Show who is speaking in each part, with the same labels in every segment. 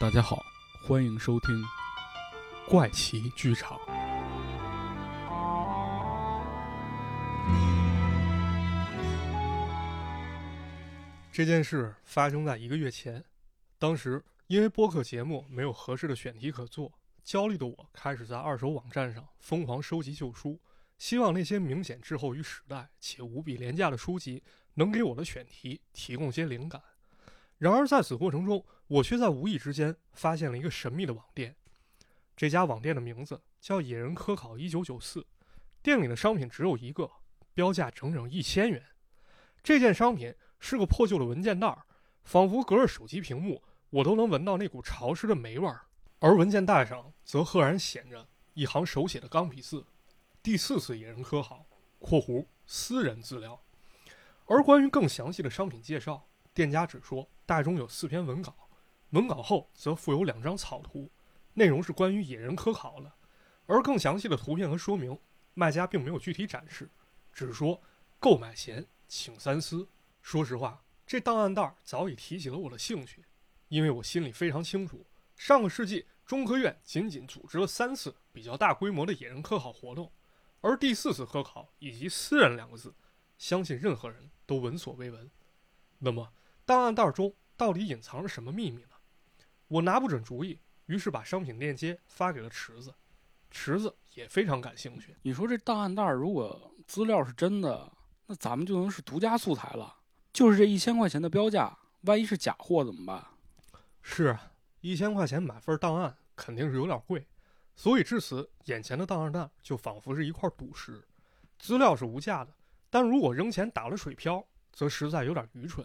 Speaker 1: 大家好，欢迎收听怪奇剧场。
Speaker 2: 这件事发生在一个月前，当时因为播客节目没有合适的选题可做，焦虑的我开始在二手网站上疯狂收集旧书，希望那些明显滞后于时代且无比廉价的书籍能给我的选题提供些灵感。然而在此过程中，我却在无意之间发现了一个神秘的网店。这家网店的名字叫“野人科考一九九四”，店里的商品只有一个，标价整整一千元。这件商品。是个破旧的文件袋儿，仿佛隔着手机屏幕，我都能闻到那股潮湿的霉味儿。而文件袋上则赫然写着一行手写的钢笔字：“第四次野人科考（括弧私人资料）”。而关于更详细的商品介绍，店家只说袋中有四篇文稿，文稿后则附有两张草图，内容是关于野人科考的。而更详细的图片和说明，卖家并没有具体展示，只说购买前请三思。说实话，这档案袋早已提起了我的兴趣，因为我心里非常清楚，上个世纪中科院仅仅组织了三次比较大规模的野人科考活动，而第四次科考以及“私人”两个字，相信任何人都闻所未闻。那么，档案袋中到底隐藏着什么秘密呢？我拿不准主意，于是把商品链接发给了池子，池子也非常感兴趣。
Speaker 1: 你说这档案袋如果资料是真的，那咱们就能是独家素材了。就是这一千块钱的标价，万一是假货怎么办？
Speaker 2: 是啊，一千块钱买份档案肯定是有点贵，所以至此，眼前的档案袋就仿佛是一块赌石。资料是无价的，但如果扔钱打了水漂，则实在有点愚蠢。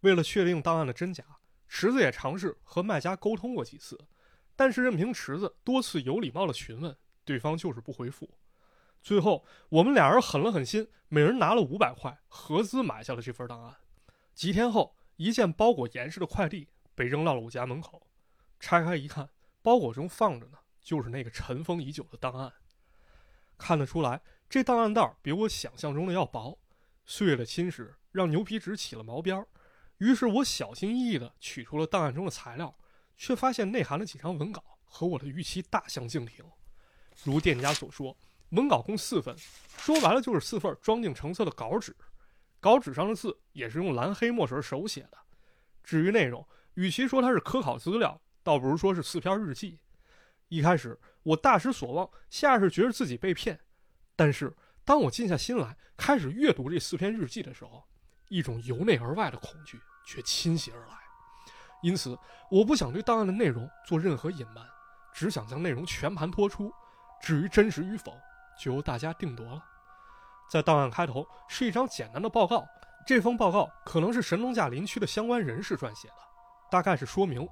Speaker 2: 为了确定档案的真假，池子也尝试和卖家沟通过几次，但是任凭池子多次有礼貌的询问，对方就是不回复。最后，我们俩人狠了狠心，每人拿了五百块，合资买下了这份档案。几天后，一件包裹严实的快递被扔到了我家门口。拆开一看，包裹中放着的，就是那个尘封已久的档案。看得出来，这档案袋比我想象中的要薄，岁月的侵蚀让牛皮纸起了毛边儿。于是我小心翼翼地取出了档案中的材料，却发现内含了几张文稿和我的预期大相径庭。如店家所说。文稿共四份，说白了就是四份装订成册的稿纸。稿纸上的字也是用蓝黑墨水手写的。至于内容，与其说它是科考资料，倒不如说是四篇日记。一开始我大失所望，下是觉得自己被骗。但是当我静下心来开始阅读这四篇日记的时候，一种由内而外的恐惧却侵袭而来。因此，我不想对档案的内容做任何隐瞒，只想将内容全盘托出。至于真实与否，就由大家定夺了。在档案开头是一张简单的报告，这封报告可能是神农架林区的相关人士撰写的，大概是说明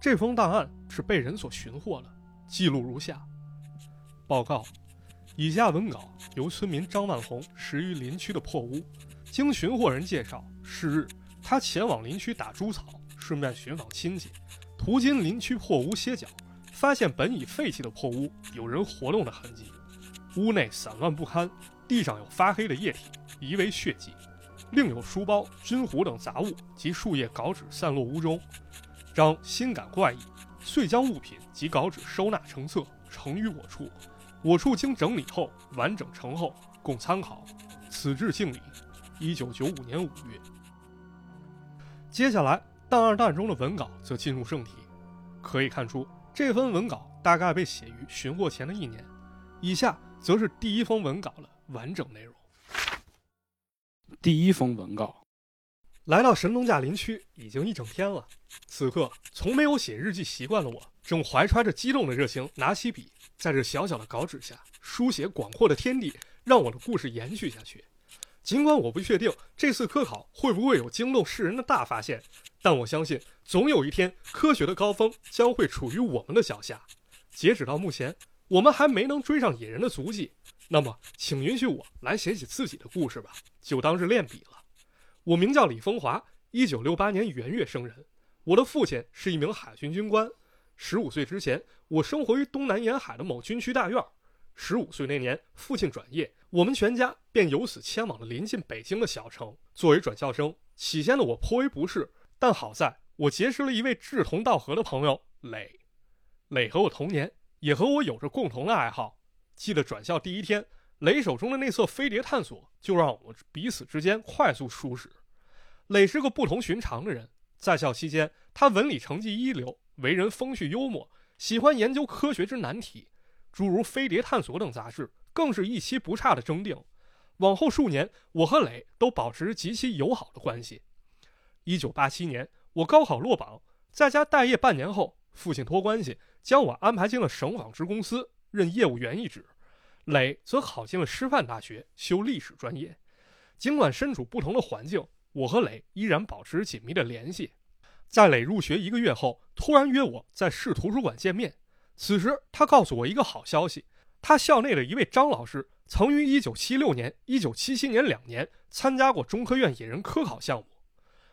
Speaker 2: 这封档案是被人所寻获的。记录如下：报告，以下文稿由村民张万红拾于林区的破屋，经寻货人介绍，是日他前往林区打猪草，顺便寻访亲戚，途经林区破屋歇脚，发现本已废弃的破屋有人活动的痕迹。屋内散乱不堪，地上有发黑的液体，疑为血迹；另有书包、军壶等杂物及树叶、稿纸散落屋中。张心感怪异，遂将物品及稿纸收纳成册，呈于我处。我处经整理后完整呈后，供参考。此致敬礼。一九九五年五月。接下来，档案袋中的文稿则进入正题。可以看出，这份文稿大概被写于寻获前的一年。以下。则是第一封文稿的完整内容。
Speaker 1: 第一封文稿，
Speaker 2: 来到神农架林区已经一整天了。此刻，从没有写日记习惯的我，正怀揣着激动的热情，拿起笔，在这小小的稿纸下书写广阔的天地，让我的故事延续下去。尽管我不确定这次科考会不会有惊动世人的大发现，但我相信，总有一天，科学的高峰将会处于我们的脚下。截止到目前。我们还没能追上野人的足迹，那么，请允许我来写写自己的故事吧，就当是练笔了。我名叫李风华，一九六八年元月生人。我的父亲是一名海军军官。十五岁之前，我生活于东南沿海的某军区大院。十五岁那年，父亲转业，我们全家便由此迁往了临近北京的小城。作为转校生，起先的我颇为不适，但好在我结识了一位志同道合的朋友磊。磊和我同年，也和我有着共同的爱好。记得转校第一天，磊手中的那册飞碟探索就让我们彼此之间快速熟识。磊是个不同寻常的人，在校期间，他文理成绩一流，为人风趣幽默，喜欢研究科学之难题，诸如《飞碟探索》等杂志，更是一期不差的征订。往后数年，我和磊都保持极其友好的关系。一九八七年，我高考落榜，在家待业半年后，父亲托关系。将我安排进了省纺织公司任业务员一职，磊则考进了师范大学修历史专业。尽管身处不同的环境，我和磊依然保持紧密的联系。在磊入学一个月后，突然约我在市图书馆见面。此时，他告诉我一个好消息：他校内的一位张老师曾于1976年、1977年两年参加过中科院野人科考项目。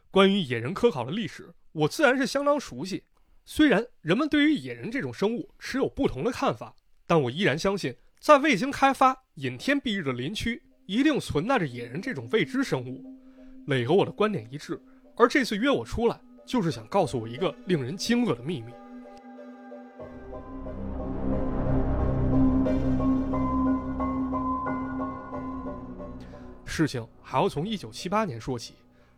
Speaker 2: 关于野人科考的历史，我自然是相当熟悉。虽然人们对于野人这种生物持有不同的看法，但我依然相信，在未经开发、隐天蔽日的林区，一定存在着野人这种未知生物。磊和我的观点一致，而这次约我出来，就是想告诉我一个令人惊愕的秘密。事情还要从1978年说起，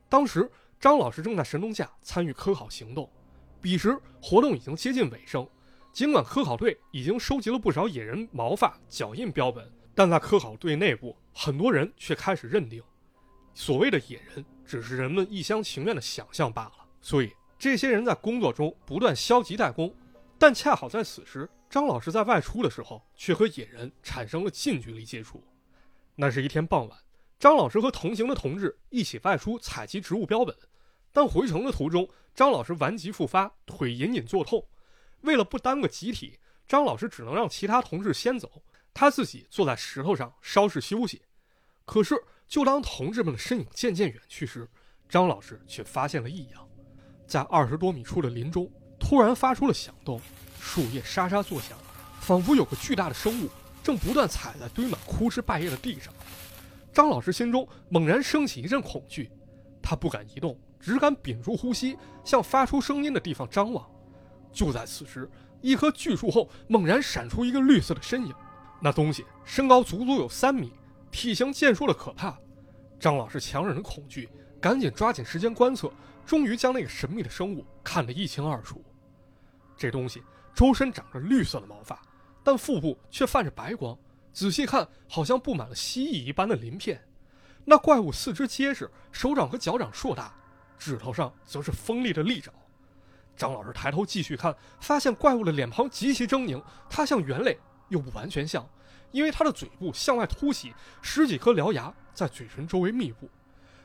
Speaker 2: 当时张老师正在神农架参与科考行动。彼时活动已经接近尾声，尽管科考队已经收集了不少野人毛发、脚印标本，但在科考队内部，很多人却开始认定，所谓的野人只是人们一厢情愿的想象罢了。所以，这些人在工作中不断消极怠工。但恰好在此时，张老师在外出的时候，却和野人产生了近距离接触。那是一天傍晚，张老师和同行的同志一起外出采集植物标本。但回程的途中，张老师顽疾复发，腿隐隐作痛。为了不耽搁集体，张老师只能让其他同志先走，他自己坐在石头上稍事休息。可是，就当同志们的身影渐渐远去时，张老师却发现了异样。在二十多米处的林中，突然发出了响动，树叶沙沙作响，仿佛有个巨大的生物正不断踩在堆满枯枝败叶的地上。张老师心中猛然升起一阵恐惧，他不敢移动。只敢屏住呼吸，向发出声音的地方张望。就在此时，一棵巨树后猛然闪出一个绿色的身影。那东西身高足足有三米，体型健硕的可怕。张老师强忍着恐惧，赶紧抓紧时间观测，终于将那个神秘的生物看得一清二楚。这东西周身长着绿色的毛发，但腹部却泛着白光，仔细看好像布满了蜥蜴一般的鳞片。那怪物四肢结实，手掌和脚掌硕大。指头上则是锋利的利爪。张老师抬头继续看，发现怪物的脸庞极其狰狞，它像猿类，又不完全像，因为它的嘴部向外凸起，十几颗獠牙在嘴唇周围密布。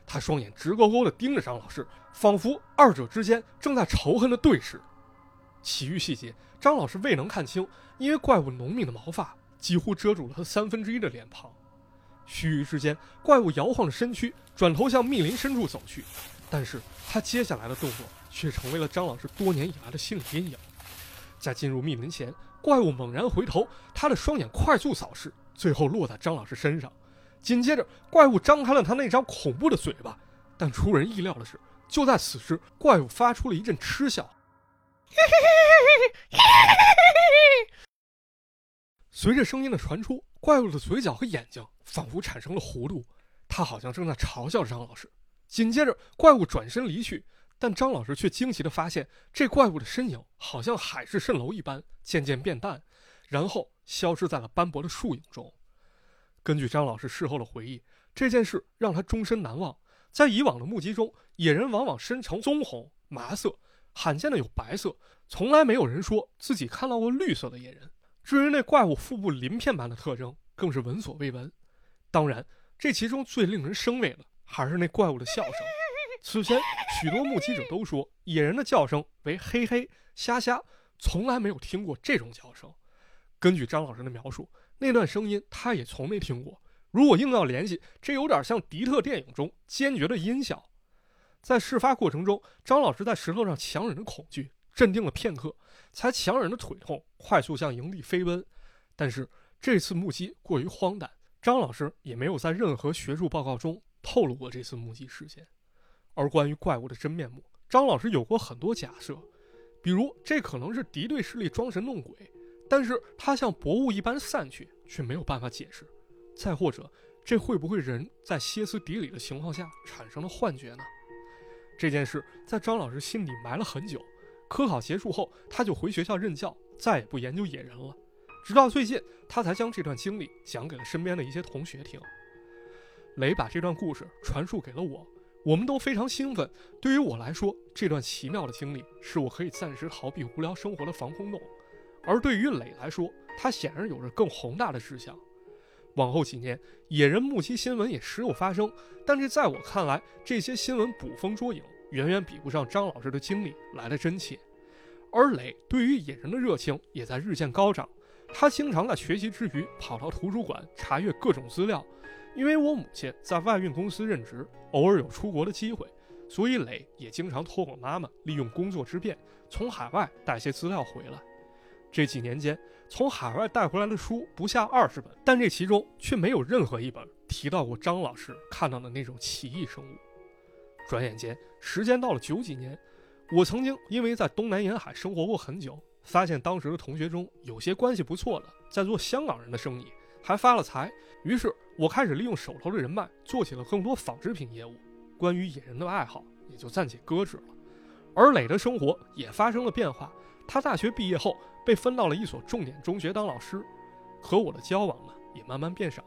Speaker 2: 他双眼直勾勾地盯着张老师，仿佛二者之间正在仇恨的对视。其余细节，张老师未能看清，因为怪物浓密的毛发几乎遮住了他三分之一的脸庞。须臾之间，怪物摇晃着身躯，转头向密林深处走去。但是他接下来的动作却成为了张老师多年以来的心理阴影。在进入密林前，怪物猛然回头，他的双眼快速扫视，最后落在张老师身上。紧接着，怪物张开了他那张恐怖的嘴巴。但出人意料的是，就在此时，怪物发出了一阵嗤笑。随着声音的传出，怪物的嘴角和眼睛仿佛产生了弧度，他好像正在嘲笑张老师。紧接着，怪物转身离去，但张老师却惊奇地发现，这怪物的身影好像海市蜃楼一般，渐渐变淡，然后消失在了斑驳的树影中。根据张老师事后的回忆，这件事让他终身难忘。在以往的目击中，野人往往身呈棕红、麻色，罕见的有白色，从来没有人说自己看到过绿色的野人。至于那怪物腹部鳞片般的特征，更是闻所未闻。当然，这其中最令人生畏的。还是那怪物的笑声。此前，许多目击者都说，野人的叫声为“嘿嘿虾虾”，从来没有听过这种叫声。根据张老师的描述，那段声音他也从没听过。如果硬要联系，这有点像迪特电影中坚决的音效。在事发过程中，张老师在石头上强忍着恐惧，镇定了片刻，才强忍着腿痛，快速向营地飞奔。但是这次目击过于荒诞，张老师也没有在任何学术报告中。透露过这次目击事件，而关于怪物的真面目，张老师有过很多假设，比如这可能是敌对势力装神弄鬼，但是它像薄雾一般散去，却没有办法解释；再或者，这会不会人在歇斯底里的情况下产生了幻觉呢？这件事在张老师心里埋了很久。科考结束后，他就回学校任教，再也不研究野人了。直到最近，他才将这段经历讲给了身边的一些同学听。雷把这段故事传述给了我，我们都非常兴奋。对于我来说，这段奇妙的经历是我可以暂时逃避无聊生活的防空洞；而对于磊来说，他显然有着更宏大的志向。往后几年，野人目击新闻也时有发生，但这在我看来，这些新闻捕风捉影。远远比不上张老师的经历来的真切，而磊对于野人的热情也在日渐高涨。他经常在学习之余跑到图书馆查阅各种资料。因为我母亲在外运公司任职，偶尔有出国的机会，所以磊也经常托我妈妈利用工作之便，从海外带些资料回来。这几年间，从海外带回来的书不下二十本，但这其中却没有任何一本提到过张老师看到的那种奇异生物。转眼间，时间到了九几年，我曾经因为在东南沿海生活过很久，发现当时的同学中有些关系不错的在做香港人的生意，还发了财。于是，我开始利用手头的人脉，做起了更多纺织品业务。关于野人的爱好也就暂且搁置了。而磊的生活也发生了变化。他大学毕业后被分到了一所重点中学当老师，和我的交往呢也慢慢变少。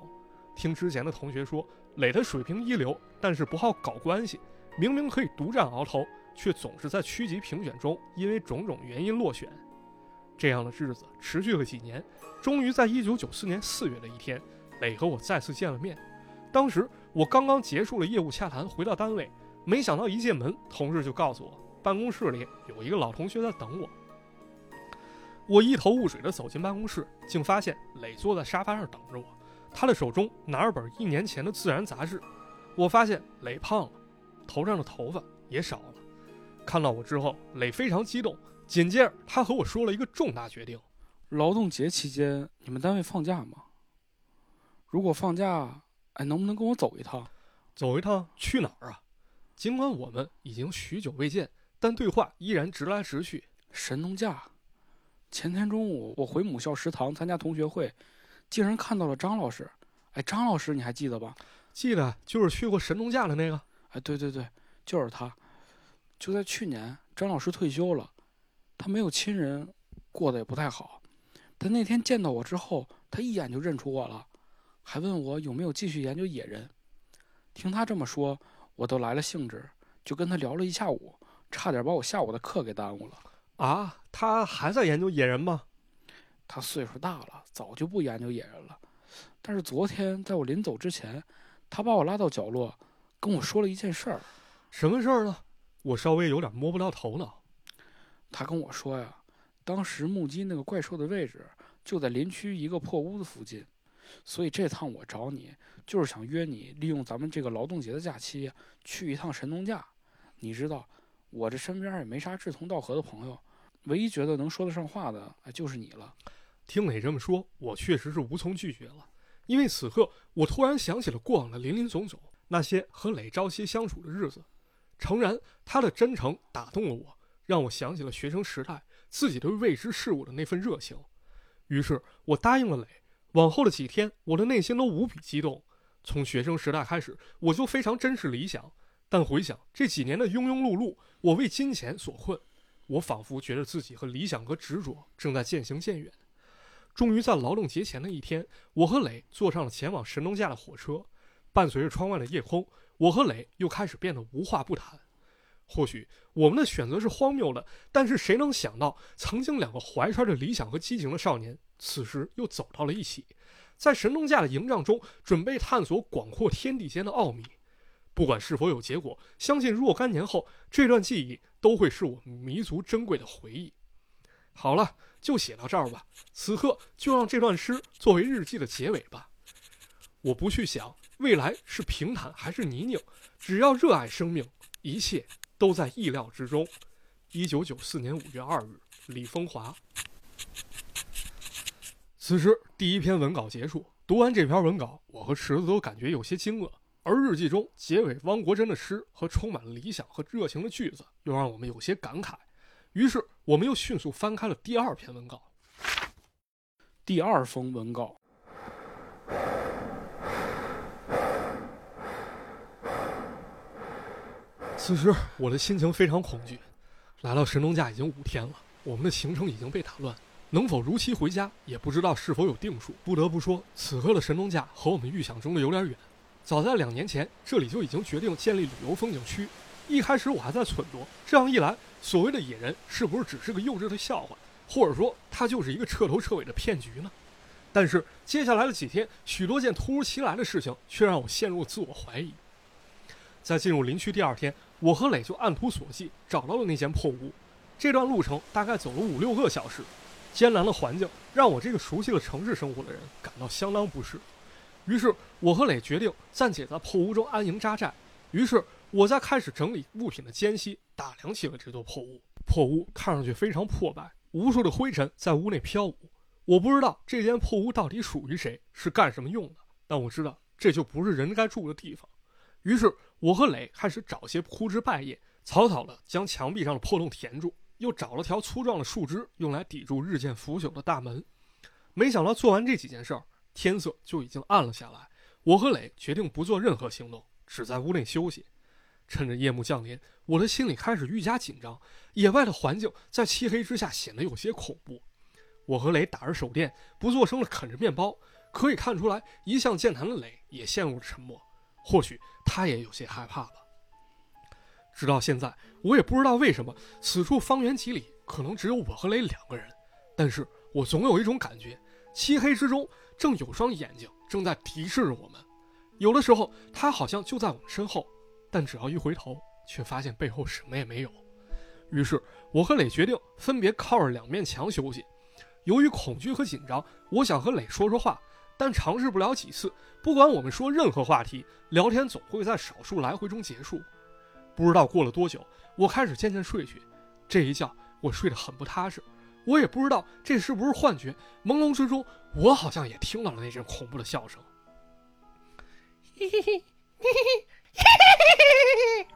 Speaker 2: 听之前的同学说，磊的水平一流，但是不好搞关系。明明可以独占鳌头，却总是在区级评选中因为种种原因落选。这样的日子持续了几年，终于在1994年4月的一天，磊和我再次见了面。当时我刚刚结束了业务洽谈，回到单位，没想到一进门，同事就告诉我办公室里有一个老同学在等我。我一头雾水地走进办公室，竟发现磊坐在沙发上等着我，他的手中拿着本一年前的《自然》杂志。我发现磊胖了。头上的头发也少了。看到我之后，磊非常激动。紧接着，他和我说了一个重大决定：
Speaker 1: 劳动节期间，你们单位放假吗？如果放假，哎，能不能跟我走一趟？
Speaker 2: 走一趟去哪儿啊？尽管我们已经许久未见，但对话依然直来直去。
Speaker 1: 神农架。前天中午，我回母校食堂参加同学会，竟然看到了张老师。哎，张老师，你还记得吧？
Speaker 2: 记得，就是去过神农架的那个。
Speaker 1: 哎，对对对，就是他。就在去年，张老师退休了，他没有亲人，过得也不太好。但那天见到我之后，他一眼就认出我了，还问我有没有继续研究野人。听他这么说，我都来了兴致，就跟他聊了一下午，差点把我下午的课给耽误了。
Speaker 2: 啊，他还在研究野人吗？
Speaker 1: 他岁数大了，早就不研究野人了。但是昨天在我临走之前，他把我拉到角落。跟我说了一件事儿，
Speaker 2: 什么事儿呢？我稍微有点摸不到头脑。
Speaker 1: 他跟我说呀，当时目击那个怪兽的位置就在林区一个破屋子附近，所以这趟我找你就是想约你利用咱们这个劳动节的假期去一趟神农架。你知道，我这身边也没啥志同道合的朋友，唯一觉得能说得上话的就是你了。
Speaker 2: 听你这么说，我确实是无从拒绝了，因为此刻我突然想起了过往的林林总总。那些和磊朝夕相处的日子，诚然，他的真诚打动了我，让我想起了学生时代自己对未知事物的那份热情。于是，我答应了磊。往后的几天，我的内心都无比激动。从学生时代开始，我就非常珍视理想，但回想这几年的庸庸碌碌，我为金钱所困，我仿佛觉得自己和理想和执着正在渐行渐远。终于在劳动节前的一天，我和磊坐上了前往神农架的火车。伴随着窗外的夜空，我和磊又开始变得无话不谈。或许我们的选择是荒谬的，但是谁能想到，曾经两个怀揣着理想和激情的少年，此时又走到了一起，在神农架的营帐中，准备探索广阔天地间的奥秘。不管是否有结果，相信若干年后，这段记忆都会是我们弥足珍贵的回忆。好了，就写到这儿吧。此刻，就让这段诗作为日记的结尾吧。我不去想。未来是平坦还是泥泞？只要热爱生命，一切都在意料之中。一九九四年五月二日，李风华。此时，第一篇文稿结束。读完这篇文稿，我和池子都感觉有些惊愕。而日记中结尾汪国真的诗和充满理想和热情的句子，又让我们有些感慨。于是，我们又迅速翻开了第二篇文稿。
Speaker 1: 第二封文稿。
Speaker 2: 此时，我的心情非常恐惧。来到神农架已经五天了，我们的行程已经被打乱，能否如期回家也不知道是否有定数。不得不说，此刻的神农架和我们预想中的有点远。早在两年前，这里就已经决定建立旅游风景区。一开始我还在忖度，这样一来，所谓的野人是不是只是个幼稚的笑话，或者说他就是一个彻头彻尾的骗局呢？但是接下来的几天，许多件突如其来的事情却让我陷入自我怀疑。在进入林区第二天，我和磊就按图索骥找到了那间破屋。这段路程大概走了五六个小时，艰难的环境让我这个熟悉了城市生活的人感到相当不适。于是，我和磊决定暂且在破屋中安营扎寨。于是，我在开始整理物品的间隙，打量起了这座破屋。破屋看上去非常破败，无数的灰尘在屋内飘舞。我不知道这间破屋到底属于谁，是干什么用的，但我知道这就不是人该住的地方。于是，我和磊开始找些枯枝败叶，草草地将墙壁上的破洞填住，又找了条粗壮的树枝，用来抵住日渐腐朽的大门。没想到做完这几件事儿。天色就已经暗了下来，我和磊决定不做任何行动，只在屋内休息。趁着夜幕降临，我的心里开始愈加紧张。野外的环境在漆黑之下显得有些恐怖。我和磊打着手电，不作声地啃着面包。可以看出来，一向健谈的磊也陷入了沉默。或许他也有些害怕吧。直到现在，我也不知道为什么此处方圆几里可能只有我和磊两个人，但是我总有一种感觉，漆黑之中。正有双眼睛正在敌视着我们，有的时候他好像就在我们身后，但只要一回头，却发现背后什么也没有。于是，我和磊决定分别靠着两面墙休息。由于恐惧和紧张，我想和磊说说话，但尝试不了几次。不管我们说任何话题，聊天总会在少数来回中结束。不知道过了多久，我开始渐渐睡去。这一觉，我睡得很不踏实。我也不知道这是不是幻觉，朦胧之中，我好像也听到了那阵恐怖的笑声。嘿嘿嘿，嘿嘿嘿，嘿嘿嘿。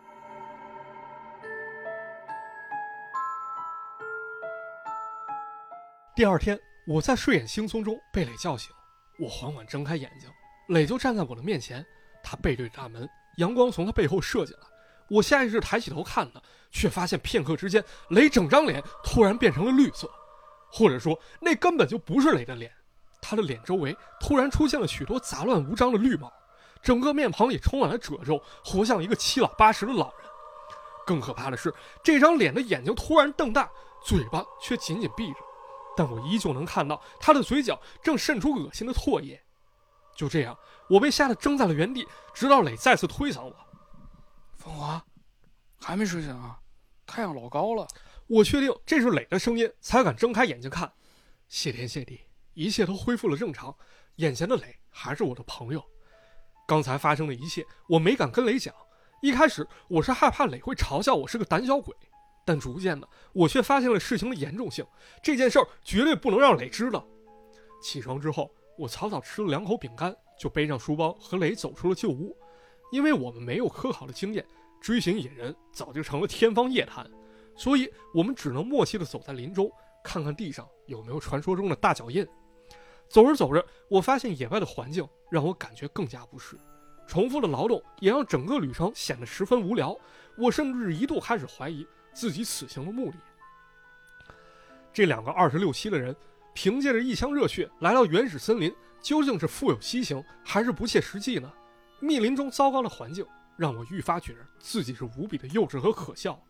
Speaker 2: 第二天，我在睡眼惺忪中被磊叫醒，我缓缓睁开眼睛，磊就站在我的面前，他背对着大门，阳光从他背后射进来，我下意识抬起头看他，却发现片刻之间，磊整张脸突然变成了绿色。或者说，那根本就不是磊的脸，他的脸周围突然出现了许多杂乱无章的绿毛，整个面庞里充满了褶皱，活像一个七老八十的老人。更可怕的是，这张脸的眼睛突然瞪大，嘴巴却紧紧闭着，但我依旧能看到他的嘴角正渗出恶心的唾液。就这样，我被吓得怔在了原地，直到磊再次推搡我。
Speaker 1: 风华，还没睡醒啊？太阳老高了。
Speaker 2: 我确定这是磊的声音，才敢睁开眼睛看。谢天谢地，一切都恢复了正常。眼前的磊还是我的朋友。刚才发生的一切，我没敢跟磊讲。一开始我是害怕磊会嘲笑我是个胆小鬼，但逐渐的，我却发现了事情的严重性。这件事儿绝对不能让磊知道。起床之后，我草草吃了两口饼干，就背上书包和磊走出了旧屋。因为我们没有科考的经验，追寻野人早就成了天方夜谭。所以我们只能默契地走在林中，看看地上有没有传说中的大脚印。走着走着，我发现野外的环境让我感觉更加不适，重复的劳动也让整个旅程显得十分无聊。我甚至一度开始怀疑自己此行的目的。这两个二十六七的人，凭借着一腔热血来到原始森林，究竟是富有激情，还是不切实际呢？密林中糟糕的环境让我愈发觉得自己是无比的幼稚和可笑。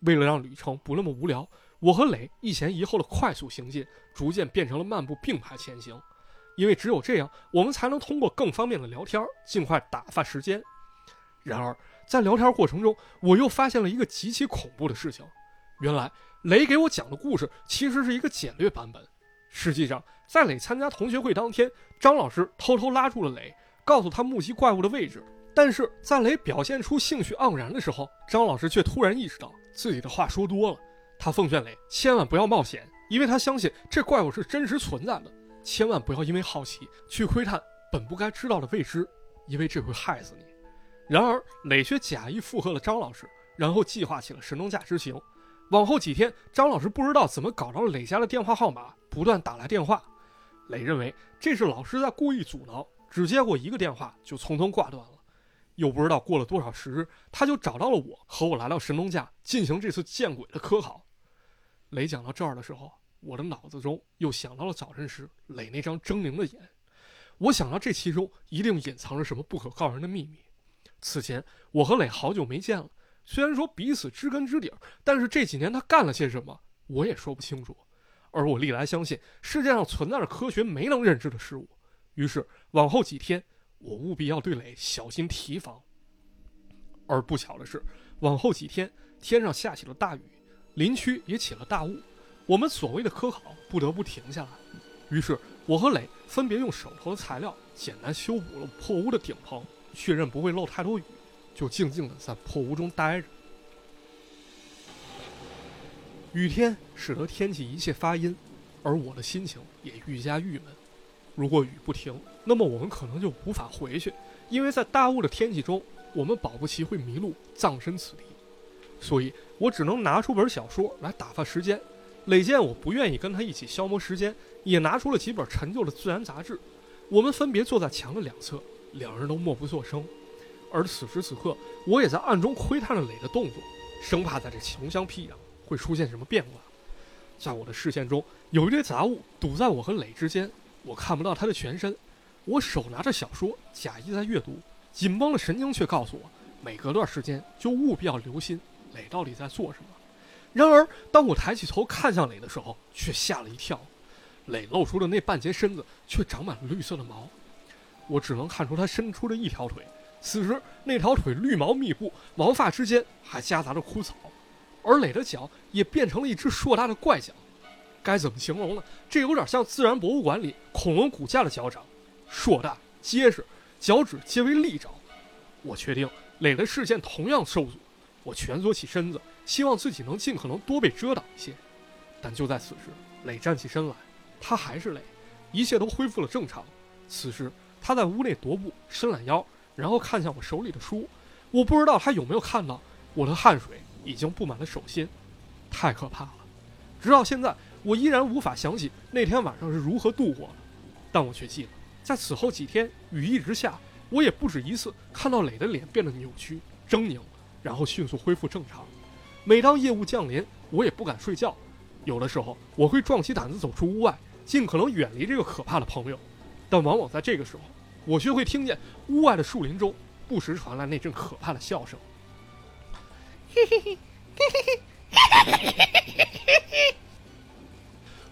Speaker 2: 为了让旅程不那么无聊，我和磊一前一后的快速行进，逐渐变成了漫步并排前行。因为只有这样，我们才能通过更方便的聊天，尽快打发时间。然而，在聊天过程中，我又发现了一个极其恐怖的事情：原来，雷给我讲的故事其实是一个简略版本。实际上，在磊参加同学会当天，张老师偷偷拉住了磊，告诉他目击怪物的位置。但是在雷表现出兴趣盎然的时候，张老师却突然意识到自己的话说多了。他奉劝雷千万不要冒险，因为他相信这怪物是真实存在的。千万不要因为好奇去窥探本不该知道的未知，因为这会害死你。然而磊却假意附和了张老师，然后计划起了神农架之行。往后几天，张老师不知道怎么搞到了磊家的电话号码，不断打来电话。磊认为这是老师在故意阻挠，只接过一个电话就匆匆挂断了。又不知道过了多少时日，他就找到了我，和我来到神农架进行这次见鬼的科考。磊讲到这儿的时候，我的脑子中又想到了早晨时磊那张狰狞的眼，我想到这其中一定隐藏着什么不可告人的秘密。此前我和磊好久没见了，虽然说彼此知根知底，但是这几年他干了些什么，我也说不清楚。而我历来相信世界上存在着科学没能认知的事物，于是往后几天。我务必要对磊小心提防。而不巧的是，往后几天天上下起了大雨，林区也起了大雾，我们所谓的科考不得不停下来。于是，我和磊分别用手头的材料简单修补了破屋的顶棚，确认不会漏太多雨，就静静的在破屋中待着。雨天使得天气一切发阴，而我的心情也愈加郁闷。如果雨不停，那么我们可能就无法回去，因为在大雾的天气中，我们保不齐会迷路，葬身此地。所以我只能拿出本小说来打发时间。磊见我不愿意跟他一起消磨时间，也拿出了几本陈旧的自然杂志。我们分别坐在墙的两侧，两人都默不作声。而此时此刻，我也在暗中窥探着磊的动作，生怕在这穷乡僻壤会出现什么变化。在我的视线中，有一堆杂物堵在我和磊之间。我看不到他的全身，我手拿着小说，假意在阅读，紧绷的神经却告诉我，每隔段时间就务必要留心磊到底在做什么。然而，当我抬起头看向磊的时候，却吓了一跳，磊露出的那半截身子却长满了绿色的毛，我只能看出他伸出了一条腿，此时那条腿绿毛密布，毛发之间还夹杂着枯草，而磊的脚也变成了一只硕大的怪脚。该怎么形容呢？这有点像自然博物馆里恐龙骨架的脚掌，硕大结实，脚趾皆为利爪。我确定磊的视线同样受阻，我蜷缩起身子，希望自己能尽可能多被遮挡一些。但就在此时，磊站起身来，他还是磊，一切都恢复了正常。此时他在屋内踱步，伸懒腰，然后看向我手里的书。我不知道他有没有看到我的汗水已经布满了手心，太可怕了。直到现在。我依然无法想起那天晚上是如何度过的，但我却记得，在此后几天雨一直下，我也不止一次看到磊的脸变得扭曲、狰狞，然后迅速恢复正常。每当夜雾降临，我也不敢睡觉，有的时候我会壮起胆子走出屋外，尽可能远离这个可怕的朋友，但往往在这个时候，我却会听见屋外的树林中不时传来那阵可怕的笑声。嘿嘿嘿，嘿嘿嘿，嘿嘿嘿嘿嘿。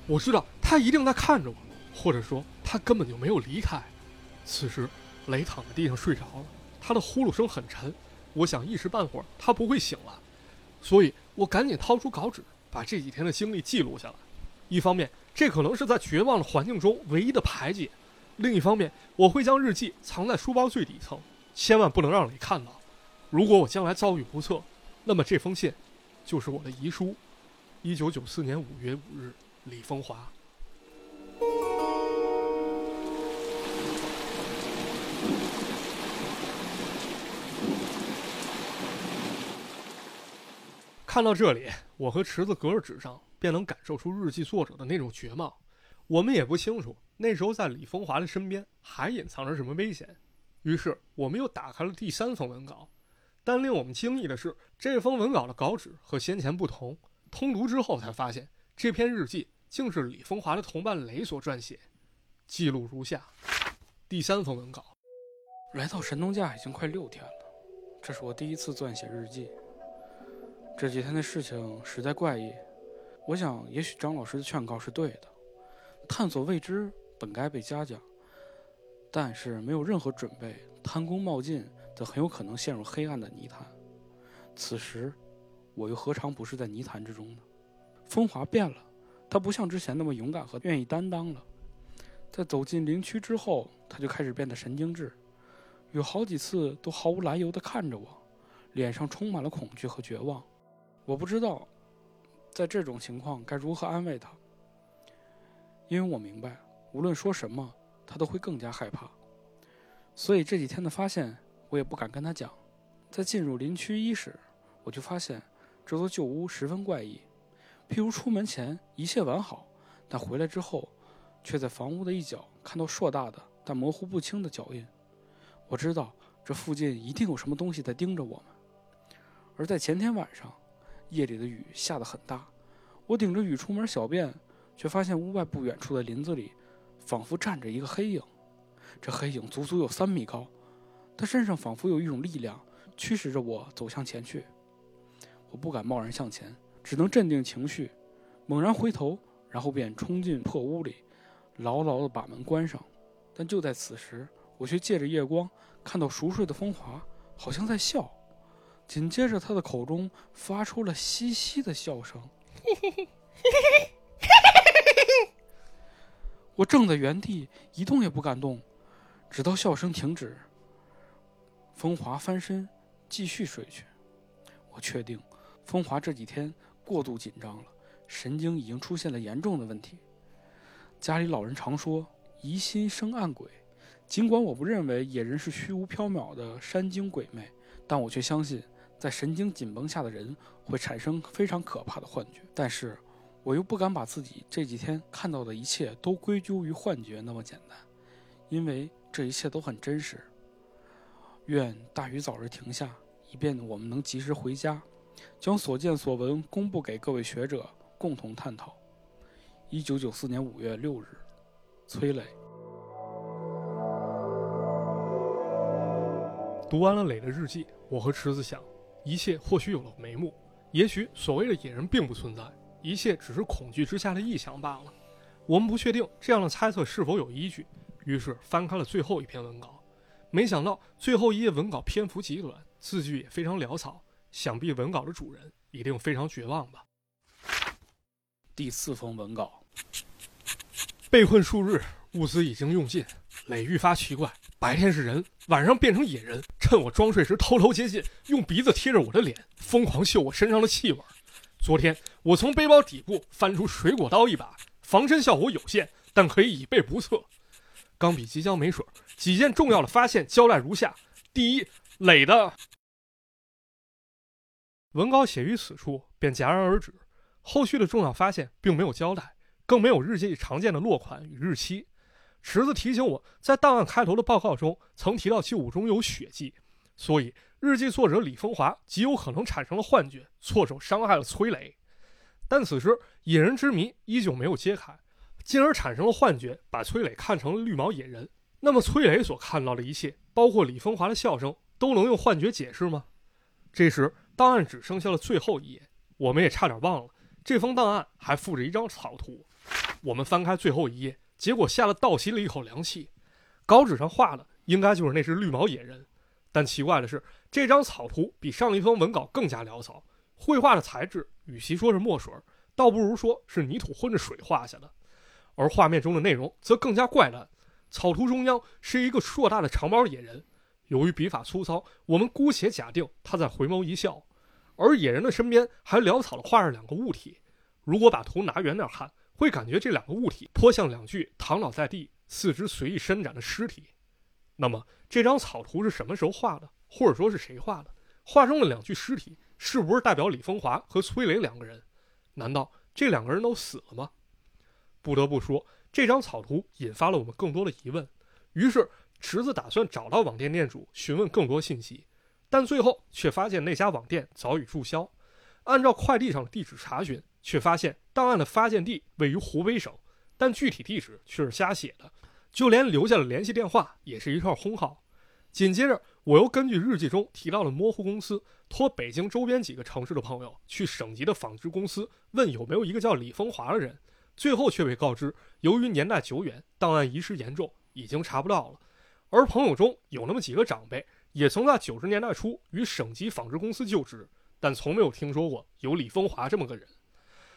Speaker 2: 我知道他一定在看着我，或者说他根本就没有离开。此时，雷躺在地上睡着了，他的呼噜声很沉。我想一时半会儿他不会醒了，所以我赶紧掏出稿纸，把这几天的经历记录下来。一方面，这可能是在绝望的环境中唯一的排解；另一方面，我会将日记藏在书包最底层，千万不能让你看到。如果我将来遭遇不测，那么这封信就是我的遗书。一九九四年五月五日。李风华，看到这里，我和池子隔着纸上，便能感受出日记作者的那种绝望。我们也不清楚那时候在李风华的身边还隐藏着什么危险。于是，我们又打开了第三封文稿。但令我们惊异的是，这封文稿的稿纸和先前不同。通读之后才发现，这篇日记。竟是李风华的同伴雷所撰写，记录如下：第三封文稿。
Speaker 1: 来到神农架已经快六天了，这是我第一次撰写日记。这几天的事情实在怪异，我想也许张老师的劝告是对的，探索未知本该被嘉奖，但是没有任何准备，贪功冒进，则很有可能陷入黑暗的泥潭。此时，我又何尝不是在泥潭之中呢？风华变了。他不像之前那么勇敢和愿意担当了，在走进林区之后，他就开始变得神经质，有好几次都毫无来由地看着我，脸上充满了恐惧和绝望。我不知道，在这种情况该如何安慰他，因为我明白，无论说什么，他都会更加害怕。所以这几天的发现，我也不敢跟他讲，在进入林区一时，我就发现这座旧屋十分怪异。譬如出门前一切完好，但回来之后，却在房屋的一角看到硕大的但模糊不清的脚印。我知道这附近一定有什么东西在盯着我们。而在前天晚上，夜里的雨下得很大，我顶着雨出门小便，却发现屋外不远处的林子里，仿佛站着一个黑影。这黑影足足有三米高，他身上仿佛有一种力量驱使着我走向前去。我不敢贸然向前。只能镇定情绪，猛然回头，然后便冲进破屋里，牢牢地把门关上。但就在此时，我却借着夜光看到熟睡的风华好像在笑，紧接着他的口中发出了嘻嘻的笑声。我怔在原地一动也不敢动，直到笑声停止，风华翻身继续睡去。我确定，风华这几天。过度紧张了，神经已经出现了严重的问题。家里老人常说“疑心生暗鬼”，尽管我不认为野人是虚无缥缈的山精鬼魅，但我却相信，在神经紧绷下的人会产生非常可怕的幻觉。但是，我又不敢把自己这几天看到的一切都归咎于幻觉那么简单，因为这一切都很真实。愿大雨早日停下，以便我们能及时回家。将所见所闻公布给各位学者共同探讨。一九九四年五月六日，崔磊。
Speaker 2: 读完了磊的日记，我和池子想，一切或许有了眉目。也许所谓的野人并不存在，一切只是恐惧之下的臆想罢了。我们不确定这样的猜测是否有依据，于是翻开了最后一篇文稿。没想到最后一页文稿篇幅极短，字句也非常潦草。想必文稿的主人一定非常绝望吧。
Speaker 1: 第四封文稿：
Speaker 2: 被困数日，物资已经用尽，磊愈发奇怪，白天是人，晚上变成野人，趁我装睡时偷偷接近，用鼻子贴着我的脸，疯狂嗅我身上的气味。昨天我从背包底部翻出水果刀一把，防身效果有限，但可以以备不测。钢笔即将没水，几件重要的发现交代如下：第一，磊的。文稿写于此处便戛然而止，后续的重要发现并没有交代，更没有日记常见的落款与日期。池子提醒我在档案开头的报告中曾提到旧物中有血迹，所以日记作者李风华极有可能产生了幻觉，错手伤害了崔磊。但此时野人之谜依旧没有揭开，进而产生了幻觉，把崔磊看成了绿毛野人。那么崔磊所看到的一切，包括李风华的笑声，都能用幻觉解释吗？这时。档案只剩下了最后一页，我们也差点忘了，这封档案还附着一张草图。我们翻开最后一页，结果吓得倒吸了一口凉气。稿纸上画的应该就是那只绿毛野人，但奇怪的是，这张草图比上一封文稿更加潦草。绘画的材质与其说是墨水，倒不如说是泥土混着水画下的。而画面中的内容则更加怪诞。草图中央是一个硕大的长毛野人。由于笔法粗糙，我们姑且假定他在回眸一笑，而野人的身边还潦草地画着两个物体。如果把图拿远点看，会感觉这两个物体颇像两具躺倒在地、四肢随意伸展的尸体。那么，这张草图是什么时候画的，或者说是谁画的？画中的两具尸体是不是代表李风华和崔磊两个人？难道这两个人都死了吗？不得不说，这张草图引发了我们更多的疑问。于是。池子打算找到网店店主询问更多信息，但最后却发现那家网店早已注销。按照快递上的地址查询，却发现档案的发件地位于湖北省，但具体地址却是瞎写的，就连留下了联系电话也是一串空号。紧接着，我又根据日记中提到的模糊公司，托北京周边几个城市的朋友去省级的纺织公司问有没有一个叫李风华的人，最后却被告知，由于年代久远，档案遗失严重，已经查不到了。而朋友中有那么几个长辈，也曾在九十年代初与省级纺织公司就职，但从没有听说过有李风华这么个人。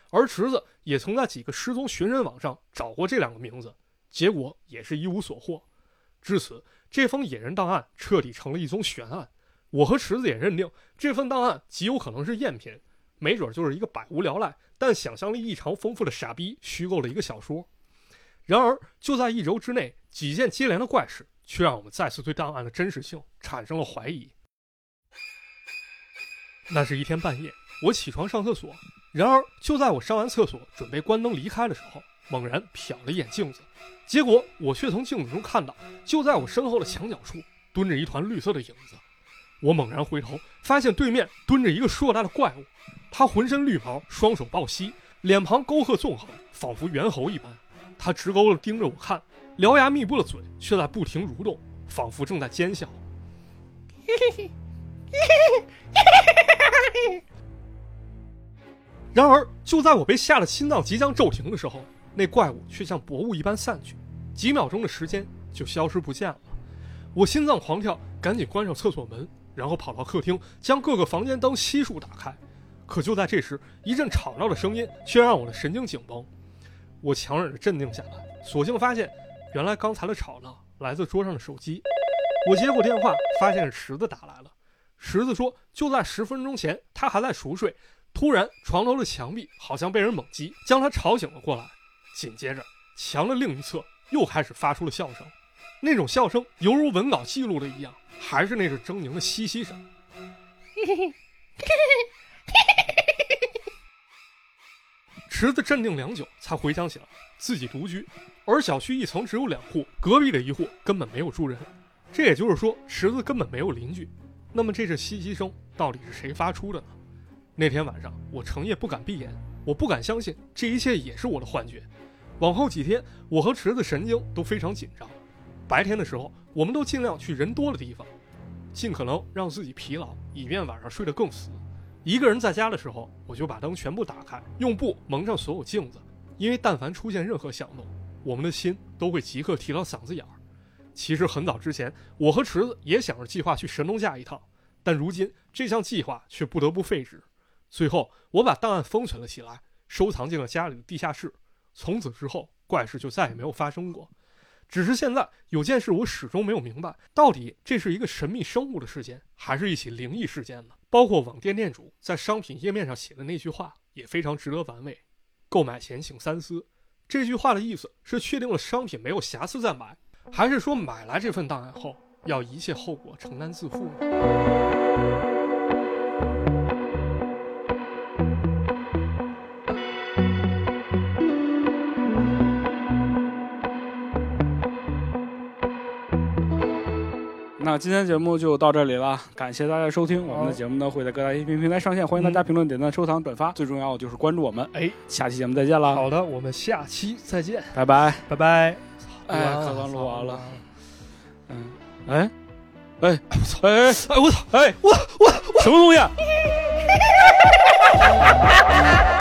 Speaker 2: 而池子也曾在几个失踪寻人网上找过这两个名字，结果也是一无所获。至此，这封野人档案彻底成了一宗悬案。我和池子也认定，这份档案极有可能是赝品，没准就是一个百无聊赖但想象力异常丰富的傻逼虚构了一个小说。然而，就在一周之内，几件接连的怪事。却让我们再次对档案的真实性产生了怀疑。那是一天半夜，我起床上厕所，然而就在我上完厕所准备关灯离开的时候，猛然瞟了一眼镜子，结果我却从镜子中看到，就在我身后的墙角处蹲着一团绿色的影子。我猛然回头，发现对面蹲着一个硕大的怪物，他浑身绿毛，双手抱膝，脸庞沟壑纵横，仿佛猿猴一般。他直勾地盯着我看，獠牙密布的嘴却在不停蠕动，仿佛正在奸笑。然而，就在我被吓得心脏即将骤停的时候，那怪物却像薄雾一般散去，几秒钟的时间就消失不见了。我心脏狂跳，赶紧关上厕所门，然后跑到客厅，将各个房间灯悉数打开。可就在这时，一阵吵闹的声音却让我的神经紧绷。我强忍着镇定下来，索性发现，原来刚才的吵闹来自桌上的手机。我接过电话，发现是池子打来了。池子说，就在十分钟前，他还在熟睡。突然，床头的墙壁好像被人猛击，将他吵醒了过来。紧接着，墙的另一侧又开始发出了笑声，那种笑声犹如文稿记录的一样，还是那种狰狞的嘻嘻声。池子镇定良久，才回想起来自己独居，而小区一层只有两户，隔壁的一户根本没有住人。这也就是说，池子根本没有邻居。那么，这是嘻嘻声到底是谁发出的呢？那天晚上，我成夜不敢闭眼，我不敢相信这一切也是我的幻觉。往后几天，我和池子神经都非常紧张。白天的时候，我们都尽量去人多的地方，尽可能让自己疲劳，以便晚上睡得更死。一个人在家的时候，我就把灯全部打开，用布蒙上所有镜子，因为但凡出现任何响动，我们的心都会即刻提到嗓子眼儿。其实很早之前，我和池子也想着计划去神农架一趟，但如今这项计划却不得不废止。最后，我把档案封存了起来，收藏进了家里的地下室。从此之后，怪事就再也没有发生过。只是现在有件事，我始终没有明白，到底这是一个神秘生物的事件，还是一起灵异事件呢？包括网店店主在商品页面上写的那句话，也非常值得玩味：购买前请三思。这句话的意思是确定了商品没有瑕疵再买，还是说买来这份档案后要一切后果承担自负呢？
Speaker 1: 那今天节目就到这里了，感谢大家收听。我们的节目呢会在各大音频平台上线，欢迎大家评论、点赞、收藏、转发，最重要的就是关注我们。
Speaker 2: 哎，
Speaker 1: 下期节目再见了，
Speaker 2: 好的，我们下期再见，
Speaker 1: 拜拜。
Speaker 2: 拜拜。
Speaker 1: 哎，
Speaker 2: 录完了
Speaker 1: 刚刚录完了。嗯，哎，哎，
Speaker 2: 我操！
Speaker 1: 哎哎
Speaker 2: 哎，我操！
Speaker 1: 哎，我
Speaker 2: 我我
Speaker 1: 什么东西？